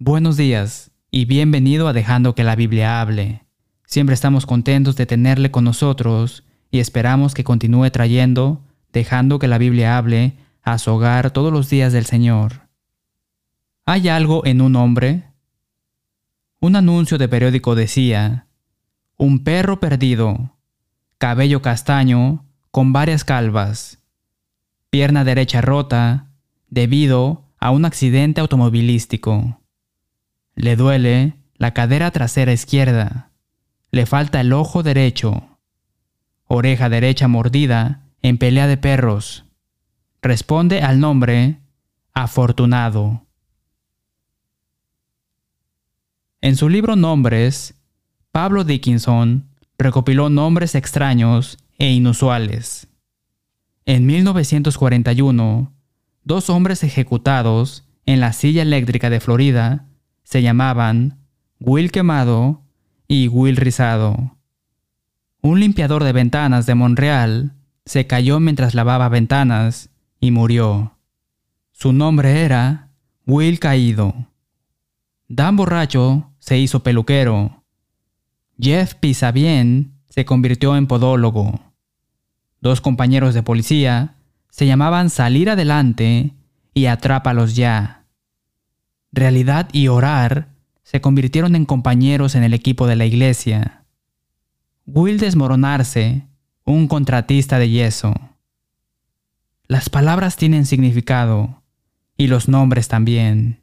Buenos días y bienvenido a Dejando que la Biblia hable. Siempre estamos contentos de tenerle con nosotros y esperamos que continúe trayendo, dejando que la Biblia hable, a su hogar todos los días del Señor. ¿Hay algo en un hombre? Un anuncio de periódico decía, un perro perdido, cabello castaño, con varias calvas, pierna derecha rota, debido a un accidente automovilístico. Le duele la cadera trasera izquierda. Le falta el ojo derecho. Oreja derecha mordida en pelea de perros. Responde al nombre afortunado. En su libro Nombres, Pablo Dickinson recopiló nombres extraños e inusuales. En 1941, dos hombres ejecutados en la silla eléctrica de Florida se llamaban Will Quemado y Will Rizado. Un limpiador de ventanas de Montreal se cayó mientras lavaba ventanas y murió. Su nombre era Will Caído. Dan Borracho se hizo peluquero. Jeff Pisabien se convirtió en podólogo. Dos compañeros de policía se llamaban Salir Adelante y Atrápalos Ya. Realidad y orar se convirtieron en compañeros en el equipo de la iglesia. Will desmoronarse, un contratista de yeso. Las palabras tienen significado y los nombres también.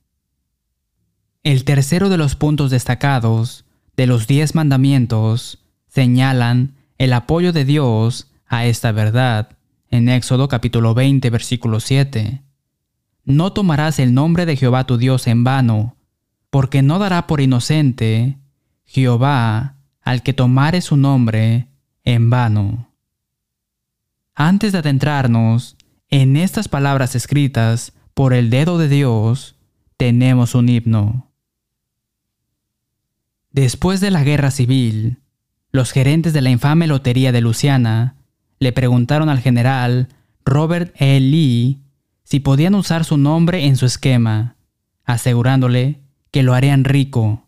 El tercero de los puntos destacados de los diez mandamientos señalan el apoyo de Dios a esta verdad en Éxodo capítulo 20 versículo 7 no tomarás el nombre de Jehová tu Dios en vano, porque no dará por inocente Jehová al que tomare su nombre en vano. Antes de adentrarnos en estas palabras escritas por el dedo de Dios, tenemos un himno. Después de la guerra civil, los gerentes de la infame lotería de Luciana le preguntaron al general Robert E. Lee si podían usar su nombre en su esquema, asegurándole que lo harían rico.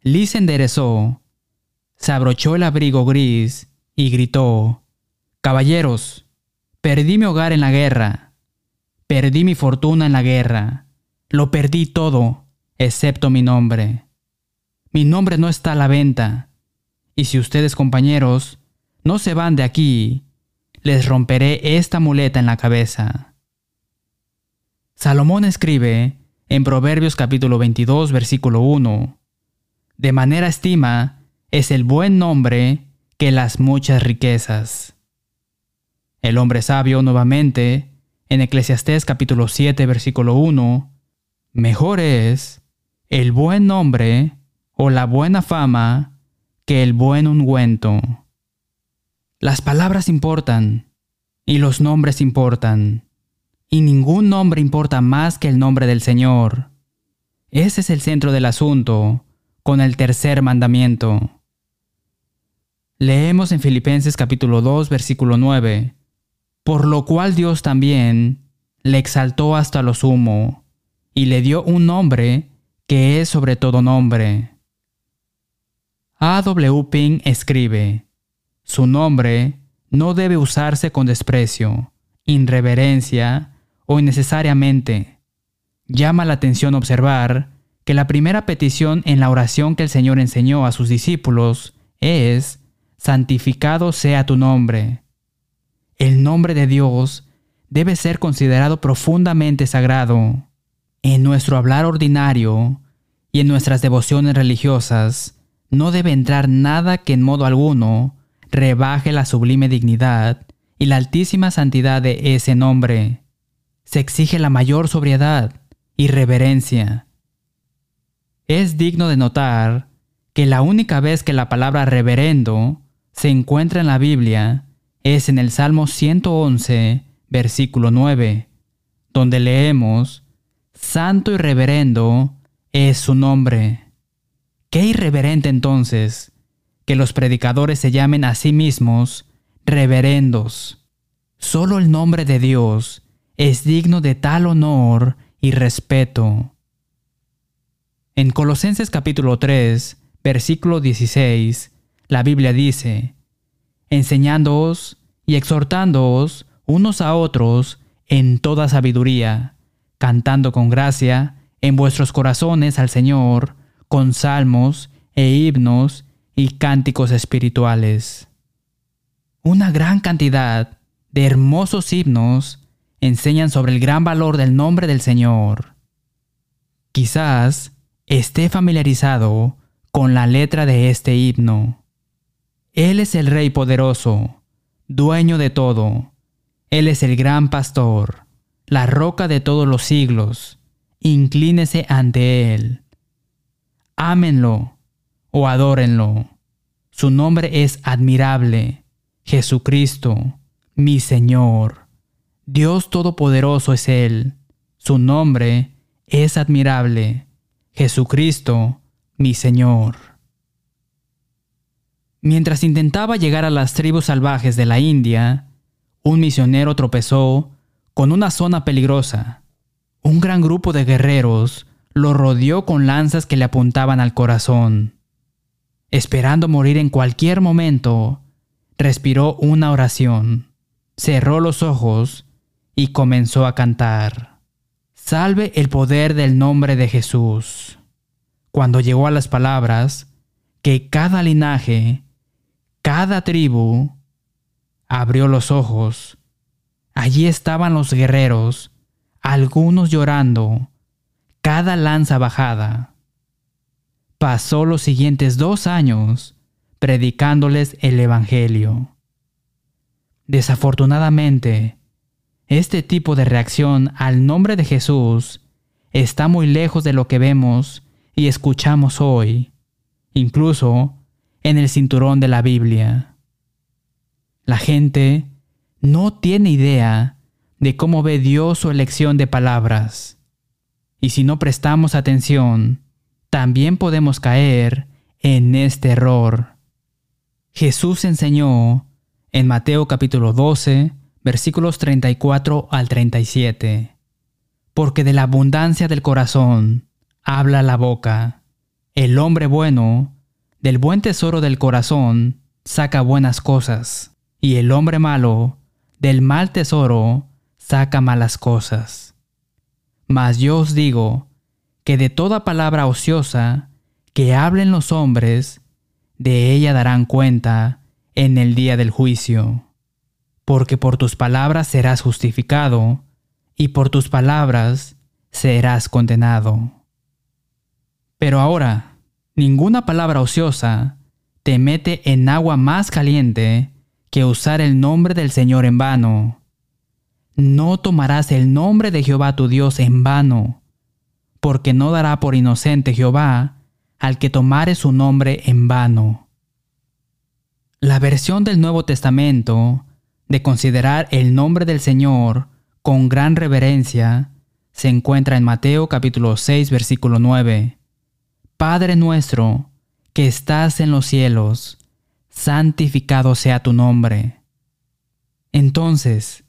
Lee se enderezó, se abrochó el abrigo gris y gritó, Caballeros, perdí mi hogar en la guerra, perdí mi fortuna en la guerra, lo perdí todo, excepto mi nombre. Mi nombre no está a la venta, y si ustedes compañeros no se van de aquí, les romperé esta muleta en la cabeza. Salomón escribe en Proverbios capítulo 22 versículo 1, De manera estima es el buen nombre que las muchas riquezas. El hombre sabio nuevamente, en Eclesiastés capítulo 7 versículo 1, Mejor es el buen nombre o la buena fama que el buen ungüento. Las palabras importan y los nombres importan y ningún nombre importa más que el nombre del Señor. Ese es el centro del asunto, con el tercer mandamiento. Leemos en Filipenses capítulo 2 versículo 9, por lo cual Dios también le exaltó hasta lo sumo, y le dio un nombre que es sobre todo nombre. A. W. Ping escribe, su nombre no debe usarse con desprecio, irreverencia o innecesariamente. Llama la atención observar que la primera petición en la oración que el Señor enseñó a sus discípulos es, santificado sea tu nombre. El nombre de Dios debe ser considerado profundamente sagrado. En nuestro hablar ordinario y en nuestras devociones religiosas no debe entrar nada que en modo alguno rebaje la sublime dignidad y la altísima santidad de ese nombre se exige la mayor sobriedad y reverencia. Es digno de notar que la única vez que la palabra reverendo se encuentra en la Biblia es en el Salmo 111, versículo 9, donde leemos, Santo y reverendo es su nombre. Qué irreverente entonces que los predicadores se llamen a sí mismos reverendos. Solo el nombre de Dios es digno de tal honor y respeto. En Colosenses capítulo 3, versículo 16, la Biblia dice, enseñándoos y exhortándoos unos a otros en toda sabiduría, cantando con gracia en vuestros corazones al Señor, con salmos e himnos y cánticos espirituales. Una gran cantidad de hermosos himnos enseñan sobre el gran valor del nombre del Señor. Quizás esté familiarizado con la letra de este himno. Él es el Rey poderoso, dueño de todo. Él es el gran pastor, la roca de todos los siglos. Inclínese ante Él. Ámenlo o adórenlo. Su nombre es admirable, Jesucristo, mi Señor. Dios Todopoderoso es Él. Su nombre es admirable, Jesucristo, mi Señor. Mientras intentaba llegar a las tribus salvajes de la India, un misionero tropezó con una zona peligrosa. Un gran grupo de guerreros lo rodeó con lanzas que le apuntaban al corazón. Esperando morir en cualquier momento, respiró una oración, cerró los ojos y comenzó a cantar. Salve el poder del nombre de Jesús. Cuando llegó a las palabras, que cada linaje, cada tribu, abrió los ojos. Allí estaban los guerreros, algunos llorando, cada lanza bajada. Pasó los siguientes dos años predicándoles el Evangelio. Desafortunadamente, este tipo de reacción al nombre de Jesús está muy lejos de lo que vemos y escuchamos hoy, incluso en el cinturón de la Biblia. La gente no tiene idea de cómo ve Dios su elección de palabras. Y si no prestamos atención, también podemos caer en este error. Jesús enseñó en Mateo capítulo 12, versículos 34 al 37, porque de la abundancia del corazón habla la boca. El hombre bueno, del buen tesoro del corazón, saca buenas cosas, y el hombre malo, del mal tesoro, saca malas cosas. Mas yo os digo, que de toda palabra ociosa que hablen los hombres, de ella darán cuenta en el día del juicio. Porque por tus palabras serás justificado, y por tus palabras serás condenado. Pero ahora, ninguna palabra ociosa te mete en agua más caliente que usar el nombre del Señor en vano. No tomarás el nombre de Jehová tu Dios en vano, porque no dará por inocente Jehová al que tomare su nombre en vano. La versión del Nuevo Testamento de considerar el nombre del Señor con gran reverencia se encuentra en Mateo capítulo 6 versículo 9 Padre nuestro, que estás en los cielos, santificado sea tu nombre. Entonces,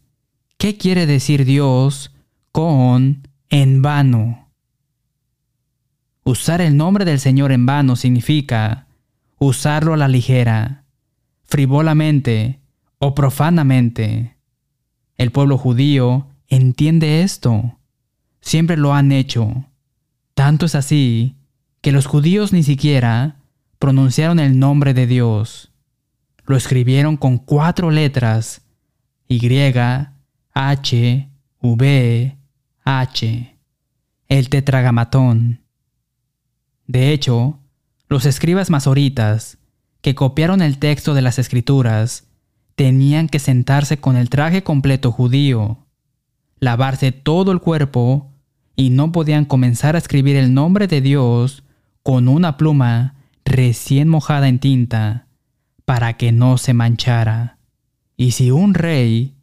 ¿qué quiere decir Dios con en vano? Usar el nombre del Señor en vano significa usarlo a la ligera, frivolamente o profanamente. El pueblo judío entiende esto. Siempre lo han hecho. Tanto es así que los judíos ni siquiera pronunciaron el nombre de Dios. Lo escribieron con cuatro letras, Y, H, V, H, el tetragamatón. De hecho, los escribas masoritas, que copiaron el texto de las escrituras, tenían que sentarse con el traje completo judío, lavarse todo el cuerpo y no podían comenzar a escribir el nombre de Dios con una pluma recién mojada en tinta para que no se manchara. Y si un rey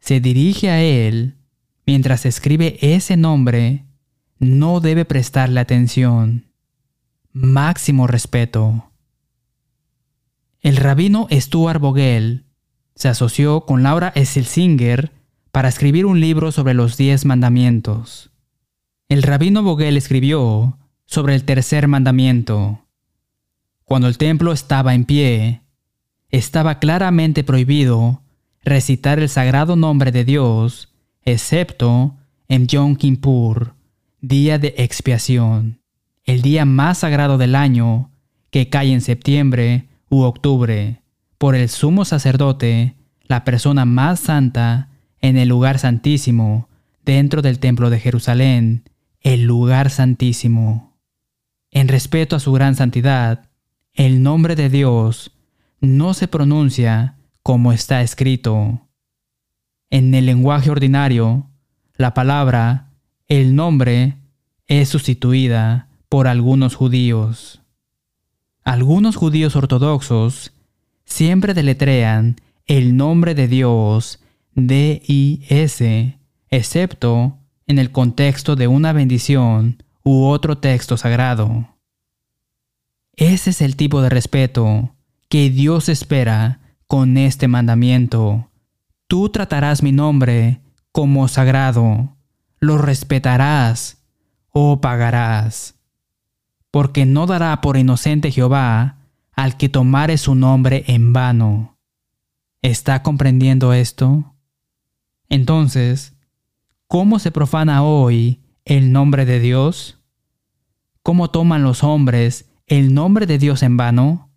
se dirige a él mientras escribe ese nombre, no debe prestarle atención. Máximo respeto. El rabino Stuart Vogel se asoció con Laura Esselsinger para escribir un libro sobre los diez mandamientos. El rabino Vogel escribió sobre el tercer mandamiento. Cuando el templo estaba en pie, estaba claramente prohibido recitar el sagrado nombre de Dios, excepto en Yom Kippur, día de expiación, el día más sagrado del año que cae en septiembre u octubre, por el sumo sacerdote, la persona más santa en el lugar santísimo, dentro del templo de Jerusalén, el lugar santísimo. En respeto a su gran santidad, el nombre de Dios no se pronuncia como está escrito. En el lenguaje ordinario, la palabra, el nombre, es sustituida por algunos judíos. Algunos judíos ortodoxos siempre deletrean el nombre de Dios D-I-S, excepto en el contexto de una bendición u otro texto sagrado. Ese es el tipo de respeto que Dios espera con este mandamiento. Tú tratarás mi nombre como sagrado, lo respetarás o pagarás, porque no dará por inocente Jehová al que tomare su nombre en vano. ¿Está comprendiendo esto? Entonces, ¿cómo se profana hoy el nombre de Dios? ¿Cómo toman los hombres el nombre de Dios en vano?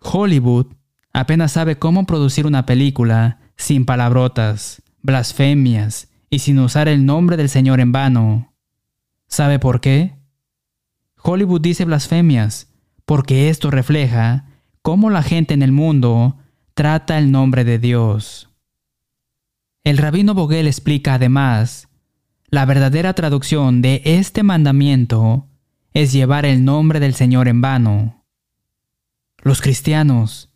Hollywood apenas sabe cómo producir una película sin palabrotas, blasfemias y sin usar el nombre del Señor en vano. ¿Sabe por qué? Hollywood dice blasfemias porque esto refleja cómo la gente en el mundo trata el nombre de Dios. El rabino Boguel explica además, la verdadera traducción de este mandamiento es llevar el nombre del Señor en vano. Los cristianos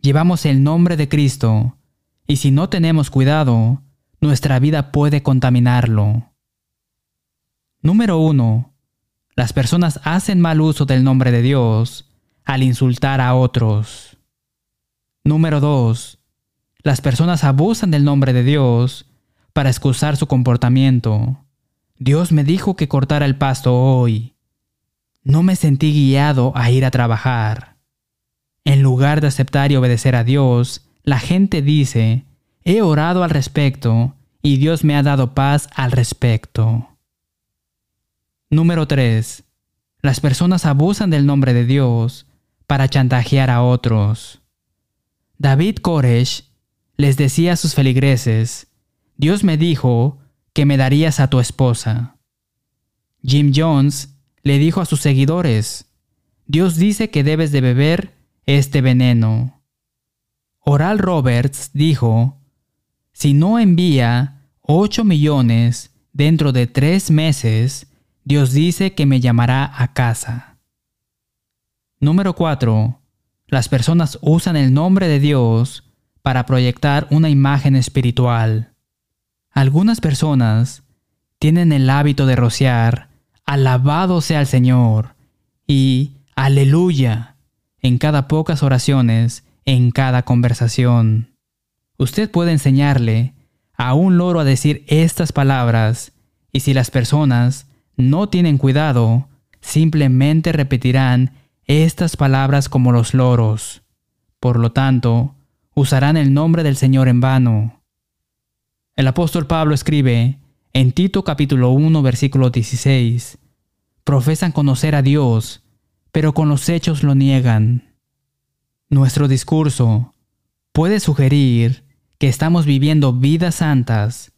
llevamos el nombre de Cristo y si no tenemos cuidado, nuestra vida puede contaminarlo. Número 1. Las personas hacen mal uso del nombre de Dios al insultar a otros. Número 2. Las personas abusan del nombre de Dios para excusar su comportamiento. Dios me dijo que cortara el pasto hoy. No me sentí guiado a ir a trabajar. En lugar de aceptar y obedecer a Dios, la gente dice, he orado al respecto y Dios me ha dado paz al respecto. Número 3. Las personas abusan del nombre de Dios para chantajear a otros. David Koresh les decía a sus feligreses, Dios me dijo que me darías a tu esposa. Jim Jones le dijo a sus seguidores, Dios dice que debes de beber este veneno. Oral Roberts dijo, si no envía 8 millones dentro de tres meses, Dios dice que me llamará a casa. Número 4. Las personas usan el nombre de Dios para proyectar una imagen espiritual. Algunas personas tienen el hábito de rociar alabado sea el Señor y aleluya en cada pocas oraciones, en cada conversación. Usted puede enseñarle a un loro a decir estas palabras y si las personas no tienen cuidado, simplemente repetirán estas palabras como los loros. Por lo tanto, usarán el nombre del Señor en vano. El apóstol Pablo escribe en Tito capítulo 1 versículo 16, profesan conocer a Dios, pero con los hechos lo niegan. Nuestro discurso puede sugerir que estamos viviendo vidas santas,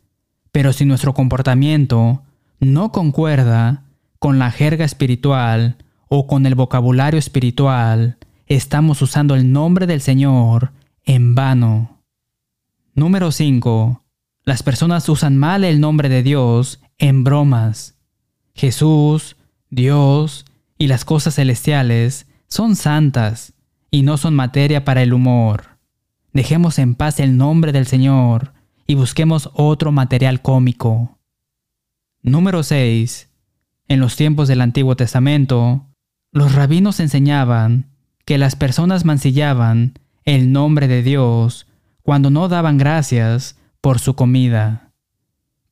pero si nuestro comportamiento no concuerda con la jerga espiritual o con el vocabulario espiritual, estamos usando el nombre del Señor en vano. Número 5. Las personas usan mal el nombre de Dios en bromas. Jesús, Dios y las cosas celestiales son santas y no son materia para el humor. Dejemos en paz el nombre del Señor y busquemos otro material cómico. Número 6. En los tiempos del Antiguo Testamento, los rabinos enseñaban que las personas mancillaban el nombre de Dios cuando no daban gracias por su comida.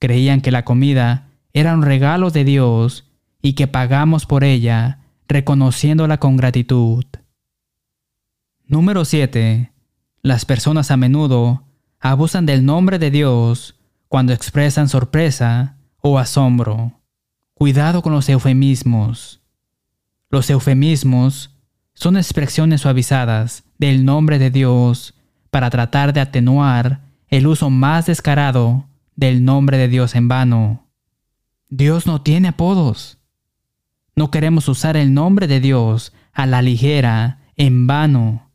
Creían que la comida era un regalo de Dios y que pagamos por ella reconociéndola con gratitud. Número 7. Las personas a menudo abusan del nombre de Dios cuando expresan sorpresa o asombro. Cuidado con los eufemismos. Los eufemismos son expresiones suavizadas del nombre de Dios para tratar de atenuar el uso más descarado del nombre de Dios en vano. Dios no tiene apodos. No queremos usar el nombre de Dios a la ligera, en vano.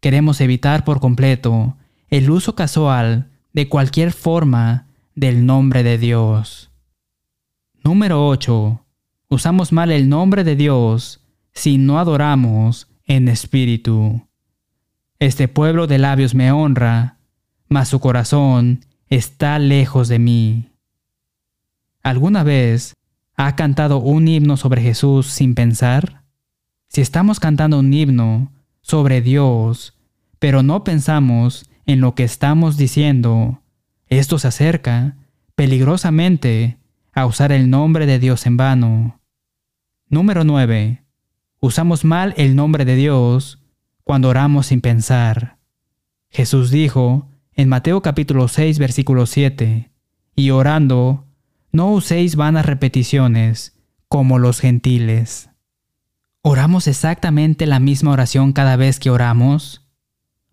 Queremos evitar por completo el uso casual de cualquier forma del nombre de Dios. Número 8. Usamos mal el nombre de Dios si no adoramos en espíritu. Este pueblo de labios me honra, mas su corazón está lejos de mí. ¿Alguna vez ha cantado un himno sobre Jesús sin pensar? Si estamos cantando un himno sobre Dios, pero no pensamos en lo que estamos diciendo, esto se acerca peligrosamente a usar el nombre de Dios en vano. Número 9. Usamos mal el nombre de Dios cuando oramos sin pensar. Jesús dijo en Mateo capítulo 6 versículo 7, y orando, no uséis vanas repeticiones como los gentiles. ¿Oramos exactamente la misma oración cada vez que oramos?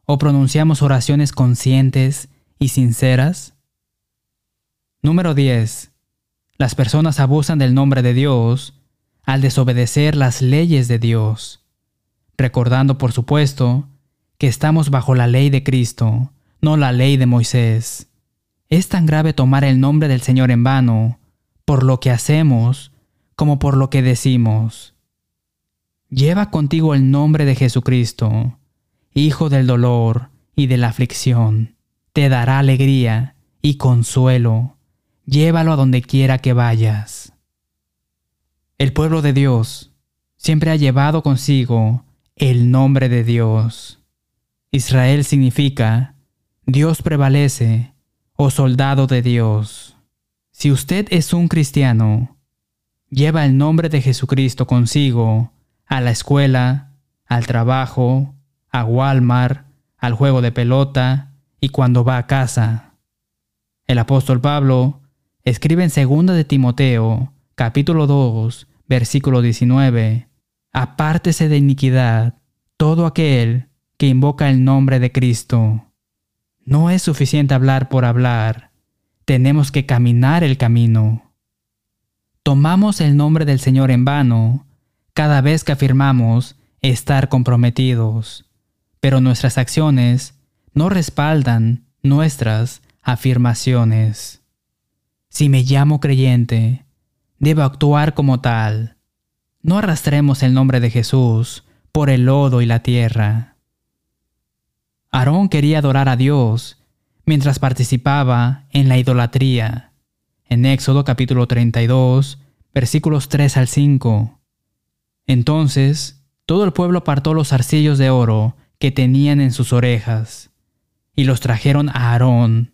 ¿O pronunciamos oraciones conscientes y sinceras? Número 10. Las personas abusan del nombre de Dios al desobedecer las leyes de Dios, recordando por supuesto que estamos bajo la ley de Cristo, no la ley de Moisés. Es tan grave tomar el nombre del Señor en vano, por lo que hacemos como por lo que decimos. Lleva contigo el nombre de Jesucristo, Hijo del dolor y de la aflicción. Te dará alegría y consuelo. Llévalo a donde quiera que vayas. El pueblo de Dios siempre ha llevado consigo el nombre de Dios. Israel significa Dios prevalece o soldado de Dios. Si usted es un cristiano, lleva el nombre de Jesucristo consigo a la escuela, al trabajo, a Walmart, al juego de pelota y cuando va a casa. El apóstol Pablo escribe en 2 de Timoteo, capítulo 2, versículo 19, Apártese de iniquidad todo aquel que invoca el nombre de Cristo. No es suficiente hablar por hablar, tenemos que caminar el camino. Tomamos el nombre del Señor en vano cada vez que afirmamos estar comprometidos, pero nuestras acciones no respaldan nuestras afirmaciones. Si me llamo creyente, debo actuar como tal. No arrastremos el nombre de Jesús por el lodo y la tierra. Aarón quería adorar a Dios mientras participaba en la idolatría. En Éxodo capítulo 32, versículos 3 al 5. Entonces, todo el pueblo apartó los arcillos de oro que tenían en sus orejas, y los trajeron a Aarón,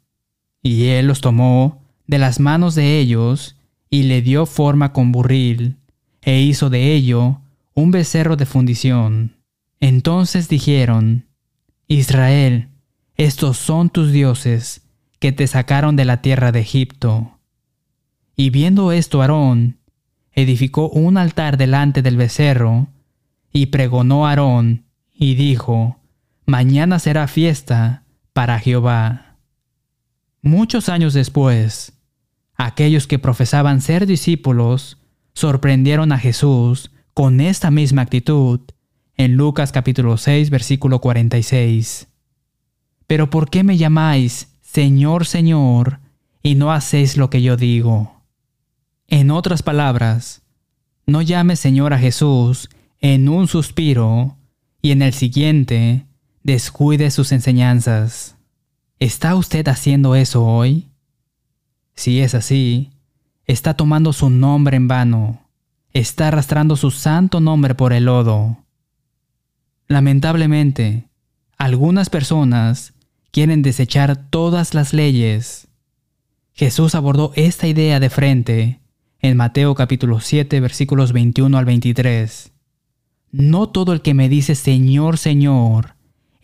y él los tomó de las manos de ellos y le dio forma con burril, e hizo de ello un becerro de fundición. Entonces dijeron, Israel, estos son tus dioses, que te sacaron de la tierra de Egipto. Y viendo esto Aarón, edificó un altar delante del becerro, y pregonó Aarón, y dijo, Mañana será fiesta para Jehová. Muchos años después, Aquellos que profesaban ser discípulos sorprendieron a Jesús con esta misma actitud en Lucas capítulo 6 versículo 46. Pero ¿por qué me llamáis Señor, Señor, y no hacéis lo que yo digo? En otras palabras, no llame Señor a Jesús en un suspiro y en el siguiente descuide sus enseñanzas. ¿Está usted haciendo eso hoy? Si es así, está tomando su nombre en vano, está arrastrando su santo nombre por el lodo. Lamentablemente, algunas personas quieren desechar todas las leyes. Jesús abordó esta idea de frente en Mateo capítulo 7 versículos 21 al 23. No todo el que me dice Señor, Señor,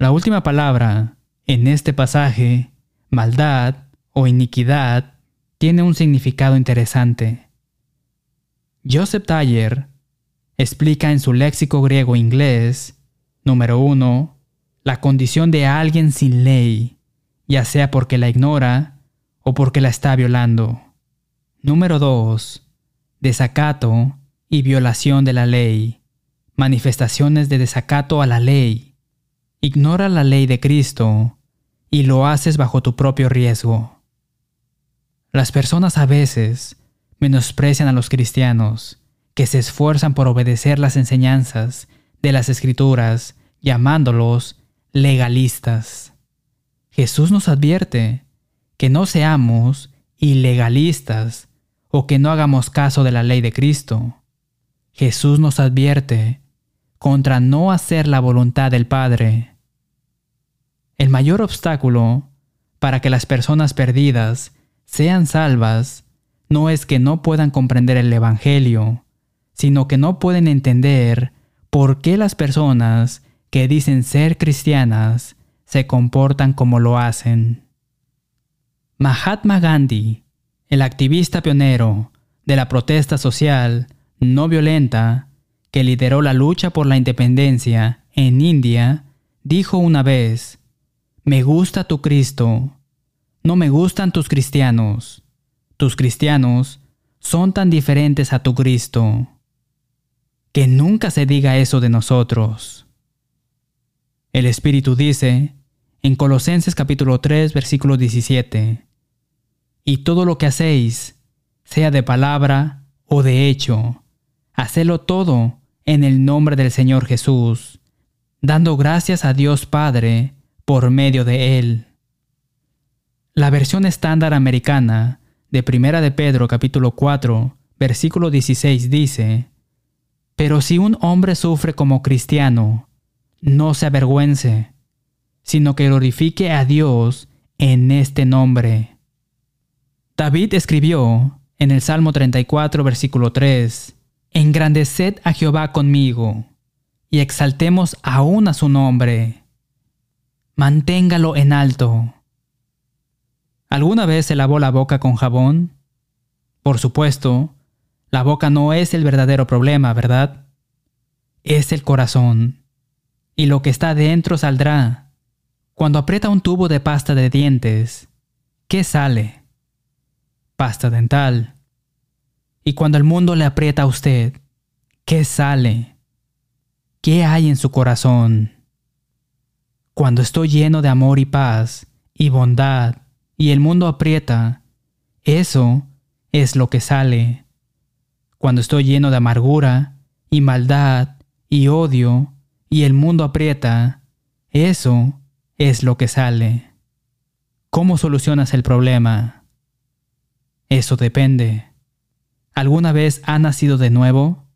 La última palabra en este pasaje, maldad o iniquidad, tiene un significado interesante. Joseph Taller explica en su léxico griego-inglés, número 1, la condición de alguien sin ley, ya sea porque la ignora o porque la está violando. Número 2. Desacato y violación de la ley. Manifestaciones de desacato a la ley. Ignora la ley de Cristo y lo haces bajo tu propio riesgo. Las personas a veces menosprecian a los cristianos que se esfuerzan por obedecer las enseñanzas de las escrituras, llamándolos legalistas. Jesús nos advierte que no seamos ilegalistas o que no hagamos caso de la ley de Cristo. Jesús nos advierte contra no hacer la voluntad del Padre. El mayor obstáculo para que las personas perdidas sean salvas no es que no puedan comprender el Evangelio, sino que no pueden entender por qué las personas que dicen ser cristianas se comportan como lo hacen. Mahatma Gandhi, el activista pionero de la protesta social no violenta que lideró la lucha por la independencia en India, dijo una vez, Me gusta tu Cristo, no me gustan tus cristianos. Tus cristianos son tan diferentes a tu Cristo. Que nunca se diga eso de nosotros. El Espíritu dice en Colosenses capítulo 3 versículo 17, Y todo lo que hacéis, sea de palabra o de hecho, hacedlo todo en el nombre del Señor Jesús, dando gracias a Dios Padre por medio de Él. La versión estándar americana de Primera de Pedro capítulo 4, versículo 16 dice, Pero si un hombre sufre como cristiano, no se avergüence, sino que glorifique a Dios en este nombre. David escribió en el Salmo 34, versículo 3, Engrandeced a Jehová conmigo, y exaltemos aún a su nombre. Manténgalo en alto ¿Alguna vez se lavó la boca con jabón? Por supuesto, la boca no es el verdadero problema, ¿verdad? Es el corazón. Y lo que está dentro saldrá. Cuando aprieta un tubo de pasta de dientes, ¿qué sale? Pasta dental. Y cuando el mundo le aprieta a usted, ¿qué sale? ¿Qué hay en su corazón? Cuando estoy lleno de amor y paz y bondad y el mundo aprieta, eso es lo que sale. Cuando estoy lleno de amargura y maldad y odio y el mundo aprieta, eso es lo que sale. ¿Cómo solucionas el problema? Eso depende. ¿Alguna vez ha nacido de nuevo?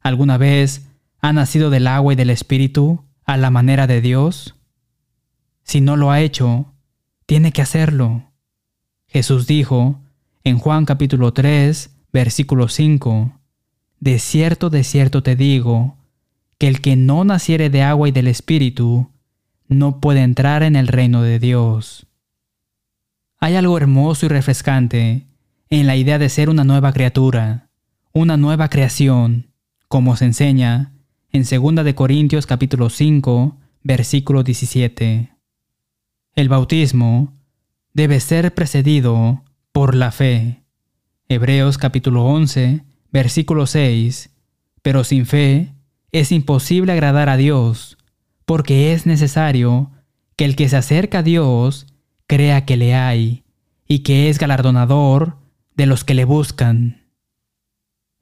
¿Alguna vez ha nacido del agua y del espíritu a la manera de Dios? Si no lo ha hecho, tiene que hacerlo. Jesús dijo en Juan capítulo 3, versículo 5, De cierto, de cierto te digo, que el que no naciere de agua y del Espíritu, no puede entrar en el reino de Dios. Hay algo hermoso y refrescante en la idea de ser una nueva criatura, una nueva creación, como se enseña en 2 de Corintios capítulo 5, versículo 17. El bautismo debe ser precedido por la fe. Hebreos capítulo 11, versículo 6. Pero sin fe es imposible agradar a Dios, porque es necesario que el que se acerca a Dios crea que le hay y que es galardonador de los que le buscan.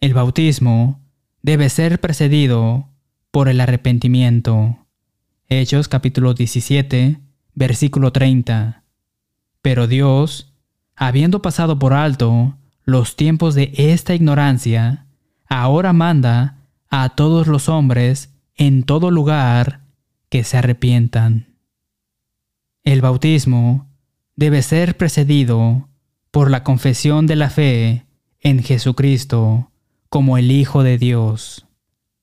El bautismo debe ser precedido por el arrepentimiento. Hechos capítulo 17, versículo 30. Pero Dios, habiendo pasado por alto los tiempos de esta ignorancia, ahora manda a todos los hombres en todo lugar que se arrepientan. El bautismo debe ser precedido por la confesión de la fe en Jesucristo como el Hijo de Dios.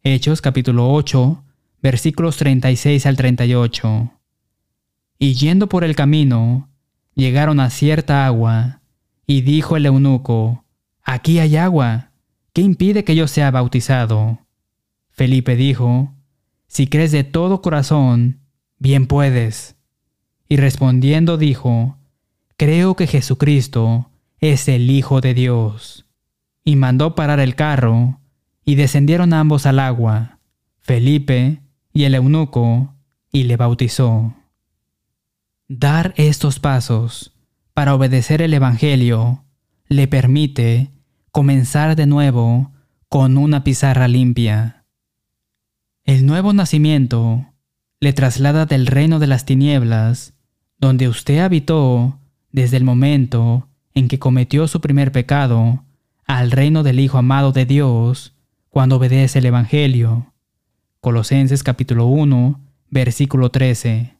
Hechos capítulo 8, versículos 36 al 38. Y yendo por el camino, llegaron a cierta agua, y dijo el eunuco, Aquí hay agua, ¿qué impide que yo sea bautizado? Felipe dijo, Si crees de todo corazón, bien puedes. Y respondiendo dijo, Creo que Jesucristo es el Hijo de Dios. Y mandó parar el carro, y descendieron ambos al agua, Felipe y el eunuco, y le bautizó. Dar estos pasos para obedecer el Evangelio le permite comenzar de nuevo con una pizarra limpia. El nuevo nacimiento le traslada del reino de las tinieblas, donde usted habitó desde el momento en que cometió su primer pecado, al reino del Hijo amado de Dios, cuando obedece el Evangelio. Colosenses capítulo 1, versículo 13.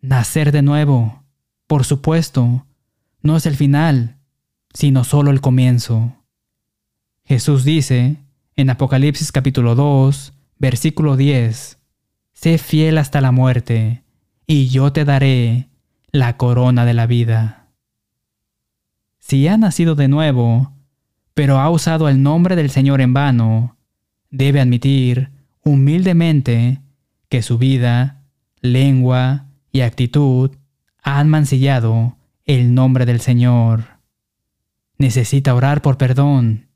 Nacer de nuevo, por supuesto, no es el final, sino solo el comienzo. Jesús dice en Apocalipsis capítulo 2, versículo 10, Sé fiel hasta la muerte, y yo te daré la corona de la vida. Si ha nacido de nuevo, pero ha usado el nombre del Señor en vano, debe admitir humildemente que su vida, lengua y actitud han mancillado el nombre del Señor. Necesita orar por perdón.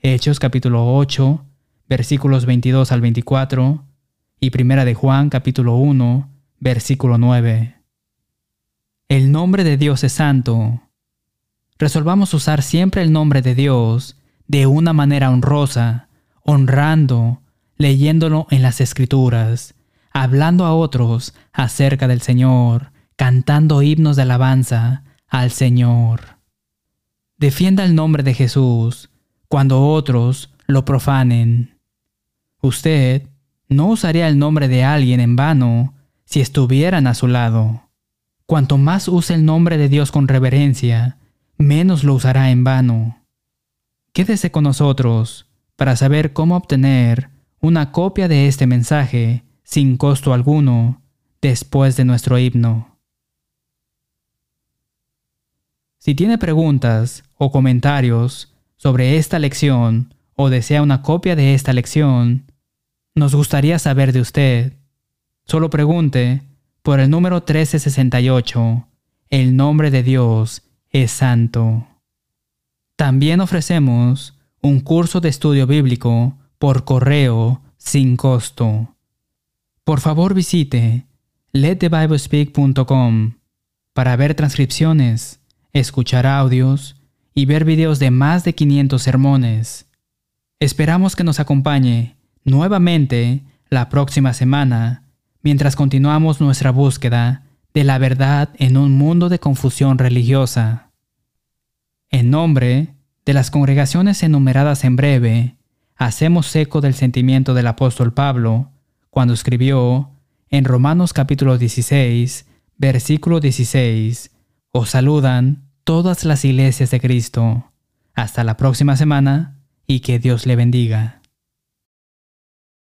Hechos capítulo 8, versículos 22 al 24 y Primera de Juan capítulo 1, versículo 9. El nombre de Dios es santo resolvamos usar siempre el nombre de Dios de una manera honrosa, honrando, leyéndolo en las escrituras, hablando a otros acerca del Señor, cantando himnos de alabanza al Señor. Defienda el nombre de Jesús cuando otros lo profanen. Usted no usaría el nombre de alguien en vano si estuvieran a su lado. Cuanto más use el nombre de Dios con reverencia, menos lo usará en vano. Quédese con nosotros para saber cómo obtener una copia de este mensaje sin costo alguno después de nuestro himno. Si tiene preguntas o comentarios sobre esta lección o desea una copia de esta lección, nos gustaría saber de usted. Solo pregunte por el número 1368, el nombre de Dios es santo. También ofrecemos un curso de estudio bíblico por correo sin costo. Por favor visite letthebiblespeak.com para ver transcripciones, escuchar audios y ver videos de más de 500 sermones. Esperamos que nos acompañe nuevamente la próxima semana mientras continuamos nuestra búsqueda de la verdad en un mundo de confusión religiosa. En nombre de las congregaciones enumeradas en breve, hacemos eco del sentimiento del apóstol Pablo cuando escribió en Romanos capítulo 16, versículo 16, os saludan todas las iglesias de Cristo. Hasta la próxima semana y que Dios le bendiga.